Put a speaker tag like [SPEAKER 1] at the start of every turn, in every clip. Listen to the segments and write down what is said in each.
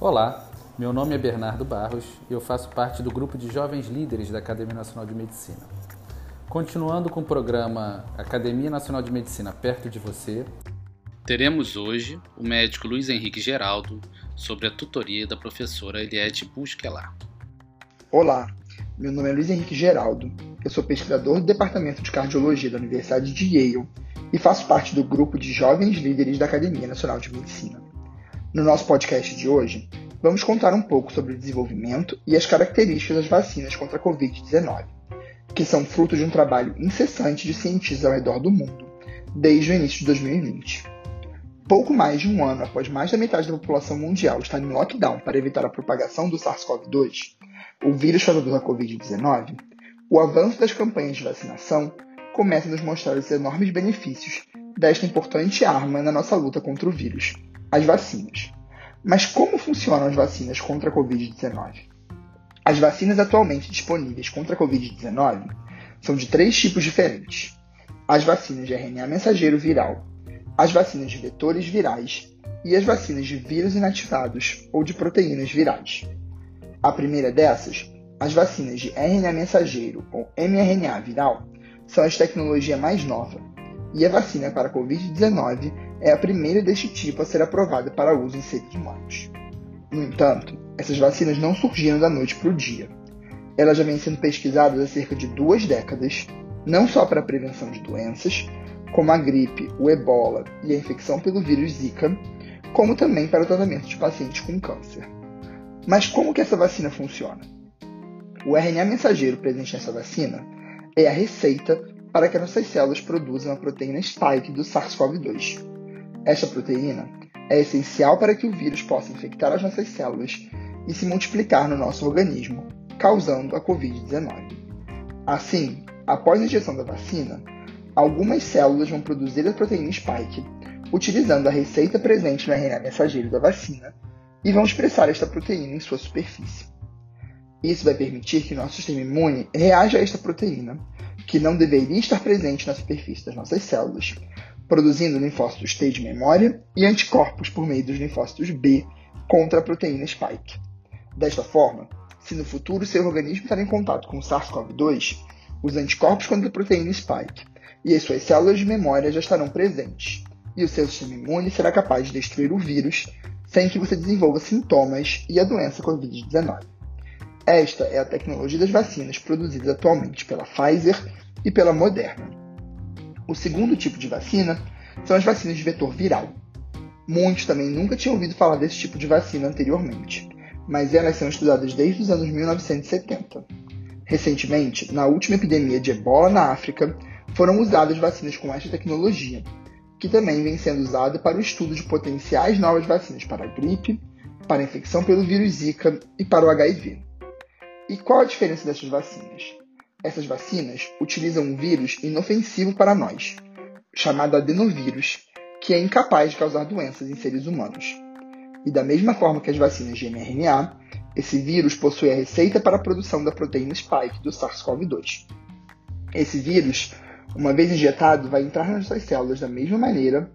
[SPEAKER 1] Olá, meu nome é Bernardo Barros e eu faço parte do grupo de jovens líderes da Academia Nacional de Medicina. Continuando com o programa Academia Nacional de Medicina perto de você, teremos hoje o médico Luiz Henrique Geraldo sobre a tutoria da professora Eliette Busquelar.
[SPEAKER 2] Olá, meu nome é Luiz Henrique Geraldo, eu sou pesquisador do Departamento de Cardiologia da Universidade de Yale e faço parte do grupo de jovens líderes da Academia Nacional de Medicina. No nosso podcast de hoje, vamos contar um pouco sobre o desenvolvimento e as características das vacinas contra a Covid-19, que são fruto de um trabalho incessante de cientistas ao redor do mundo, desde o início de 2020. Pouco mais de um ano após mais da metade da população mundial estar em lockdown para evitar a propagação do SARS-CoV-2, o vírus causador da Covid-19, o avanço das campanhas de vacinação começa a nos mostrar os enormes benefícios desta importante arma na nossa luta contra o vírus as vacinas. Mas como funcionam as vacinas contra a Covid-19? As vacinas atualmente disponíveis contra a Covid-19 são de três tipos diferentes: as vacinas de RNA mensageiro viral, as vacinas de vetores virais e as vacinas de vírus inativados ou de proteínas virais. A primeira dessas, as vacinas de RNA mensageiro ou mRNA viral, são a tecnologia mais nova, e a vacina para a Covid-19 é a primeira deste tipo a ser aprovada para uso em seres humanos. No entanto, essas vacinas não surgiram da noite para o dia. Elas já vêm sendo pesquisadas há cerca de duas décadas, não só para a prevenção de doenças, como a gripe, o ebola e a infecção pelo vírus Zika, como também para o tratamento de pacientes com câncer. Mas como que essa vacina funciona? O RNA mensageiro presente nessa vacina é a receita para que nossas células produzam a proteína spike do SARS-CoV-2. Esta proteína é essencial para que o vírus possa infectar as nossas células e se multiplicar no nosso organismo, causando a Covid-19. Assim, após a injeção da vacina, algumas células vão produzir a proteína spike, utilizando a receita presente no RNA mensageiro da vacina, e vão expressar esta proteína em sua superfície. Isso vai permitir que nosso sistema imune reaja a esta proteína que não deveria estar presente na superfície das nossas células, produzindo linfócitos T de memória e anticorpos por meio dos linfócitos B contra a proteína spike. Desta forma, se no futuro seu organismo estar em contato com o SARS-CoV-2, os anticorpos contra a proteína spike e as suas células de memória já estarão presentes, e o seu sistema imune será capaz de destruir o vírus sem que você desenvolva sintomas e a doença Covid-19. Esta é a tecnologia das vacinas produzidas atualmente pela Pfizer e pela Moderna. O segundo tipo de vacina são as vacinas de vetor viral. Muitos também nunca tinham ouvido falar desse tipo de vacina anteriormente, mas elas são estudadas desde os anos 1970. Recentemente, na última epidemia de ebola na África, foram usadas vacinas com esta tecnologia, que também vem sendo usada para o estudo de potenciais novas vacinas para a gripe, para a infecção pelo vírus Zika e para o HIV. E qual a diferença dessas vacinas? Essas vacinas utilizam um vírus inofensivo para nós, chamado adenovírus, que é incapaz de causar doenças em seres humanos. E da mesma forma que as vacinas de mRNA, esse vírus possui a receita para a produção da proteína spike do SARS-CoV-2. Esse vírus, uma vez injetado, vai entrar nas nossas células da mesma maneira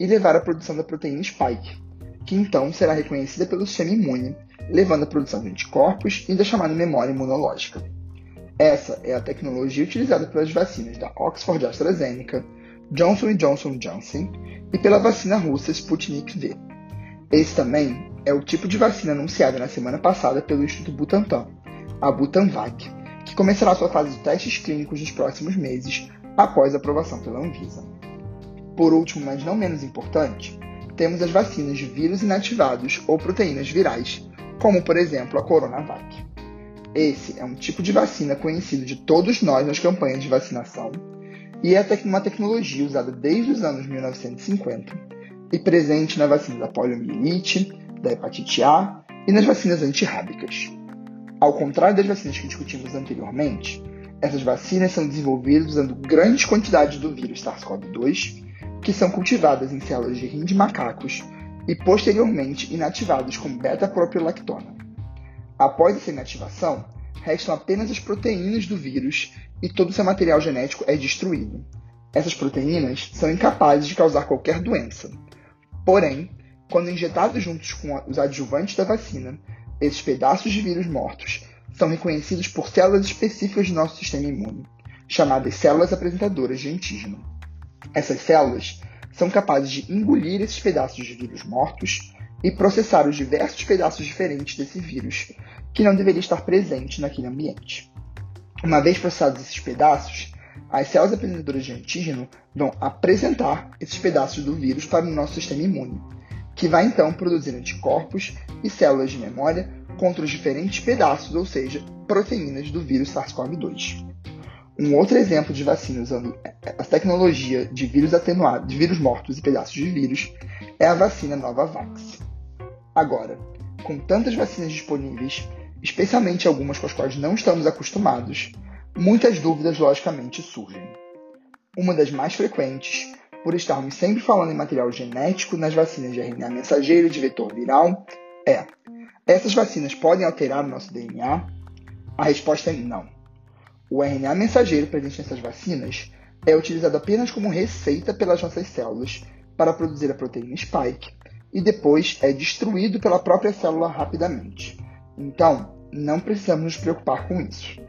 [SPEAKER 2] e levar à produção da proteína spike, que então será reconhecida pelo sistema imune levando à produção de anticorpos e da chamada memória imunológica. Essa é a tecnologia utilizada pelas vacinas da Oxford AstraZeneca, Johnson Johnson Johnson e pela vacina russa Sputnik V. Esse também é o tipo de vacina anunciada na semana passada pelo Instituto Butantan, a Butanvac, que começará sua fase de testes clínicos nos próximos meses após a aprovação pela Anvisa. Por último, mas não menos importante, temos as vacinas de vírus inativados ou proteínas virais, como por exemplo a Coronavac. Esse é um tipo de vacina conhecido de todos nós nas campanhas de vacinação e é uma tecnologia usada desde os anos 1950 e presente na vacina da poliomielite, da hepatite A e nas vacinas antirrábicas. Ao contrário das vacinas que discutimos anteriormente, essas vacinas são desenvolvidas usando grandes quantidades do vírus SARS-CoV-2, que são cultivadas em células de rim de macacos e posteriormente inativados com beta-propiolactona. Após essa inativação, restam apenas as proteínas do vírus e todo seu material genético é destruído. Essas proteínas são incapazes de causar qualquer doença. Porém, Quando injetados juntos com os adjuvantes da vacina, esses pedaços de vírus mortos são reconhecidos por células específicas do nosso sistema imune, chamadas células apresentadoras de antígeno. Essas células são capazes de engolir esses pedaços de vírus mortos e processar os diversos pedaços diferentes desse vírus que não deveria estar presente naquele ambiente. Uma vez processados esses pedaços, as células apresentadoras de antígeno vão apresentar esses pedaços do vírus para o nosso sistema imune, que vai então produzir anticorpos e células de memória contra os diferentes pedaços, ou seja, proteínas do vírus SARS-CoV-2. Um outro exemplo de vacina usando a tecnologia de vírus atenuado, de vírus mortos e pedaços de vírus, é a vacina Novavax. Agora, com tantas vacinas disponíveis, especialmente algumas com as quais não estamos acostumados, muitas dúvidas logicamente surgem. Uma das mais frequentes, por estarmos sempre falando em material genético nas vacinas de RNA mensageiro de vetor viral, é: essas vacinas podem alterar o nosso DNA? A resposta é não. O RNA mensageiro presente nessas vacinas é utilizado apenas como receita pelas nossas células para produzir a proteína spike e depois é destruído pela própria célula rapidamente. Então, não precisamos nos preocupar com isso.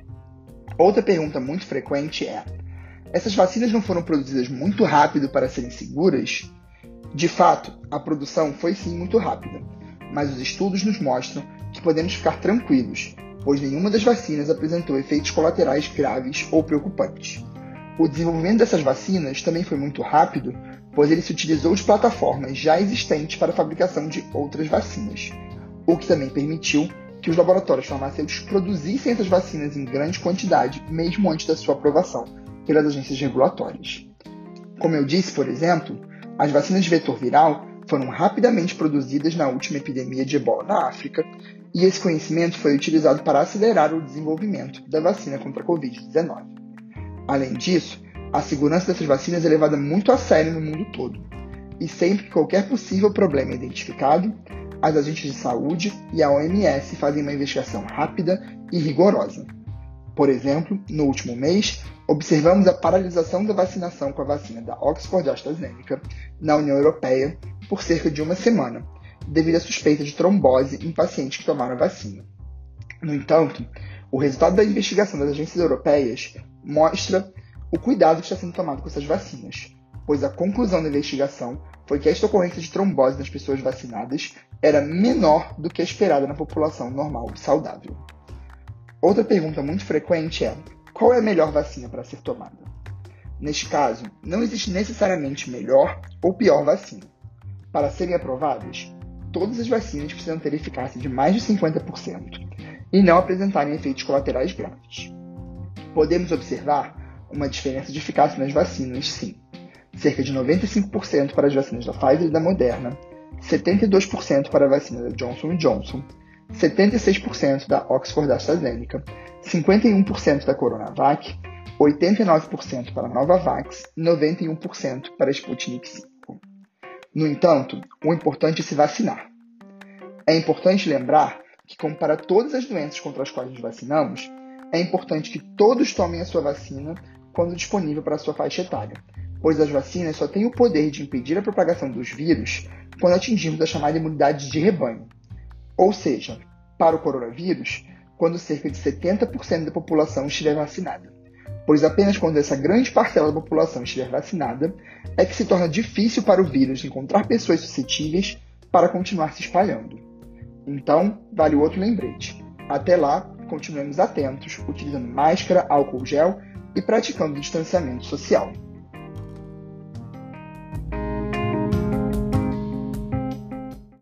[SPEAKER 2] Outra pergunta muito frequente é: essas vacinas não foram produzidas muito rápido para serem seguras? De fato, a produção foi sim muito rápida, mas os estudos nos mostram que podemos ficar tranquilos, pois nenhuma das vacinas apresentou efeitos colaterais graves ou preocupantes. O desenvolvimento dessas vacinas também foi muito rápido, pois ele se utilizou de plataformas já existentes para a fabricação de outras vacinas, o que também permitiu que os laboratórios farmacêuticos produzissem essas vacinas em grande quantidade, mesmo antes da sua aprovação pelas agências regulatórias. Como eu disse, por exemplo, as vacinas de vetor viral foram rapidamente produzidas na última epidemia de ebola na África e esse conhecimento foi utilizado para acelerar o desenvolvimento da vacina contra a Covid-19. Além disso, a segurança dessas vacinas é levada muito a sério no mundo todo, e sempre que qualquer possível problema é identificado, as agentes de saúde e a OMS fazem uma investigação rápida e rigorosa. Por exemplo, no último mês, observamos a paralisação da vacinação com a vacina da Oxford AstraZeneca na União Europeia por cerca de uma semana, devido à suspeita de trombose em pacientes que tomaram a vacina. No entanto, o resultado da investigação das agências europeias mostra o cuidado que está sendo tomado com essas vacinas, pois a conclusão da investigação foi que esta ocorrência de trombose nas pessoas vacinadas era menor do que a esperada na população normal e saudável. Outra pergunta muito frequente é: qual é a melhor vacina para ser tomada? Neste caso, não existe necessariamente melhor ou pior vacina. Para serem aprovadas, todas as vacinas precisam ter eficácia de mais de 50% e não apresentarem efeitos colaterais graves. Podemos observar uma diferença de eficácia nas vacinas, sim. Cerca de 95% para as vacinas da Pfizer e da Moderna, 72% para a vacina da Johnson Johnson, 76% da Oxford AstraZeneca, 51% da Coronavac, 89% para a Novavax e 91% para a Sputnik V. No entanto, o importante é se vacinar. É importante lembrar que, como para todas as doenças contra as quais nos vacinamos, é importante que todos tomem a sua vacina quando disponível para a sua faixa etária, pois as vacinas só têm o poder de impedir a propagação dos vírus quando atingirmos a chamada imunidade de rebanho. Ou seja, para o coronavírus, quando cerca de 70% da população estiver vacinada pois apenas quando essa grande parcela da população estiver vacinada é que se torna difícil para o vírus encontrar pessoas suscetíveis para continuar se espalhando. Então, vale outro lembrete. Até lá, continuemos atentos, utilizando máscara, álcool gel e praticando distanciamento social.